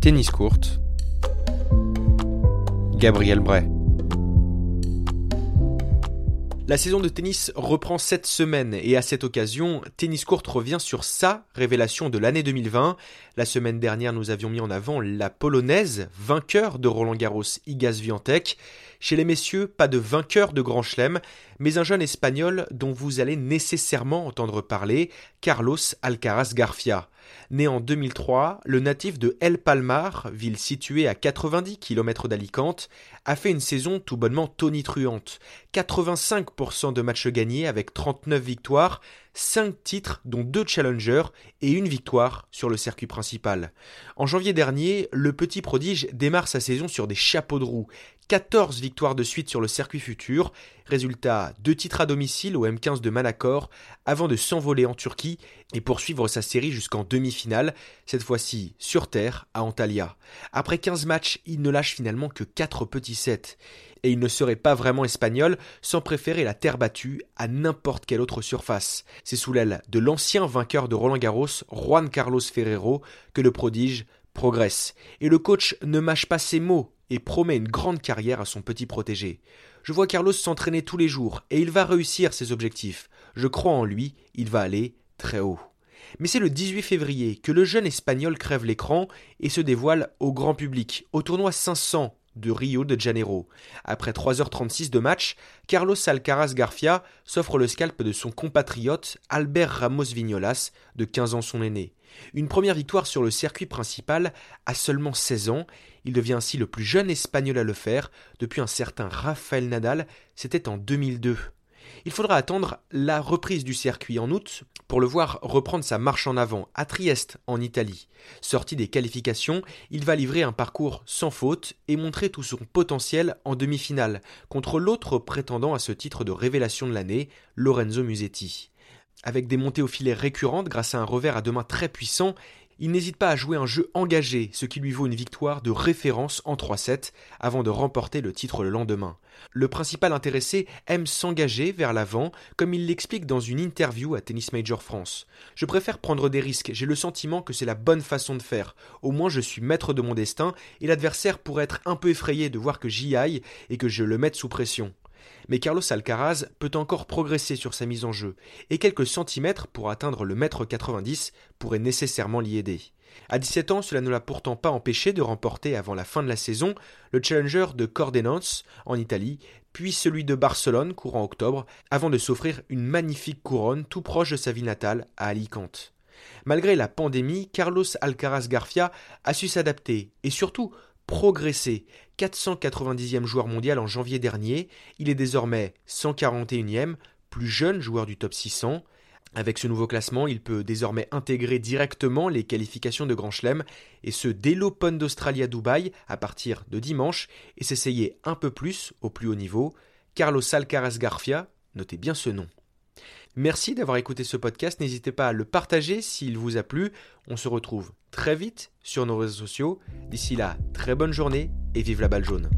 Tennis courte. Gabriel Bray. La saison de tennis reprend cette semaine et à cette occasion, Tennis Court revient sur sa révélation de l'année 2020. La semaine dernière, nous avions mis en avant la polonaise, vainqueur de Roland Garros Igaz Viantec. Chez les messieurs, pas de vainqueur de Grand Chelem, mais un jeune espagnol dont vous allez nécessairement entendre parler, Carlos Alcaraz Garfia. Né en 2003, le natif de El Palmar, ville située à 90 km d'Alicante, a fait une saison tout bonnement tonitruante. 85% de matchs gagnés avec 39 victoires, 5 titres dont 2 challengers et une victoire sur le circuit principal. En janvier dernier, le petit prodige démarre sa saison sur des chapeaux de roue. 14 victoires de suite sur le circuit futur, résultat 2 titres à domicile au M15 de Manacor, avant de s'envoler en Turquie et poursuivre sa série jusqu'en demi-finale, cette fois-ci sur terre à Antalya. Après 15 matchs, il ne lâche finalement que 4 petits sets et il ne serait pas vraiment espagnol sans préférer la terre battue à n'importe quelle autre surface. C'est sous l'aile de l'ancien vainqueur de Roland Garros, Juan Carlos Ferrero, que le prodige progresse. Et le coach ne mâche pas ses mots et promet une grande carrière à son petit protégé. Je vois Carlos s'entraîner tous les jours et il va réussir ses objectifs. Je crois en lui, il va aller très haut. Mais c'est le 18 février que le jeune espagnol crève l'écran et se dévoile au grand public, au tournoi 500 de Rio de Janeiro. Après 3h36 de match, Carlos Alcaraz Garfia s'offre le scalp de son compatriote Albert Ramos Vignolas, de 15 ans son aîné. Une première victoire sur le circuit principal à seulement 16 ans, il devient ainsi le plus jeune espagnol à le faire depuis un certain Rafael Nadal, c'était en 2002. Il faudra attendre la reprise du circuit en août pour le voir reprendre sa marche en avant à Trieste, en Italie. Sorti des qualifications, il va livrer un parcours sans faute et montrer tout son potentiel en demi-finale contre l'autre prétendant à ce titre de révélation de l'année, Lorenzo Musetti. Avec des montées au filet récurrentes grâce à un revers à deux mains très puissant, il n'hésite pas à jouer un jeu engagé, ce qui lui vaut une victoire de référence en 3-7 avant de remporter le titre le lendemain. Le principal intéressé aime s'engager vers l'avant, comme il l'explique dans une interview à Tennis Major France. Je préfère prendre des risques, j'ai le sentiment que c'est la bonne façon de faire. Au moins je suis maître de mon destin et l'adversaire pourrait être un peu effrayé de voir que j'y aille et que je le mette sous pression mais Carlos Alcaraz peut encore progresser sur sa mise en jeu, et quelques centimètres pour atteindre le mètre 90 pourraient nécessairement l'y aider. À 17 ans, cela ne l'a pourtant pas empêché de remporter avant la fin de la saison le Challenger de Cordenance en Italie, puis celui de Barcelone courant octobre, avant de s'offrir une magnifique couronne tout proche de sa ville natale à Alicante. Malgré la pandémie, Carlos Alcaraz Garfia a su s'adapter et surtout progressé. 490e joueur mondial en janvier dernier, il est désormais 141e, plus jeune joueur du top 600. Avec ce nouveau classement, il peut désormais intégrer directement les qualifications de Grand Chelem, et ce dès l'Open d'Australie à Dubaï à partir de dimanche, et s'essayer un peu plus au plus haut niveau. Carlos Alcaraz Garfia, notez bien ce nom. Merci d'avoir écouté ce podcast. N'hésitez pas à le partager s'il vous a plu. On se retrouve très vite sur nos réseaux sociaux. D'ici là, très bonne journée et vive la balle jaune.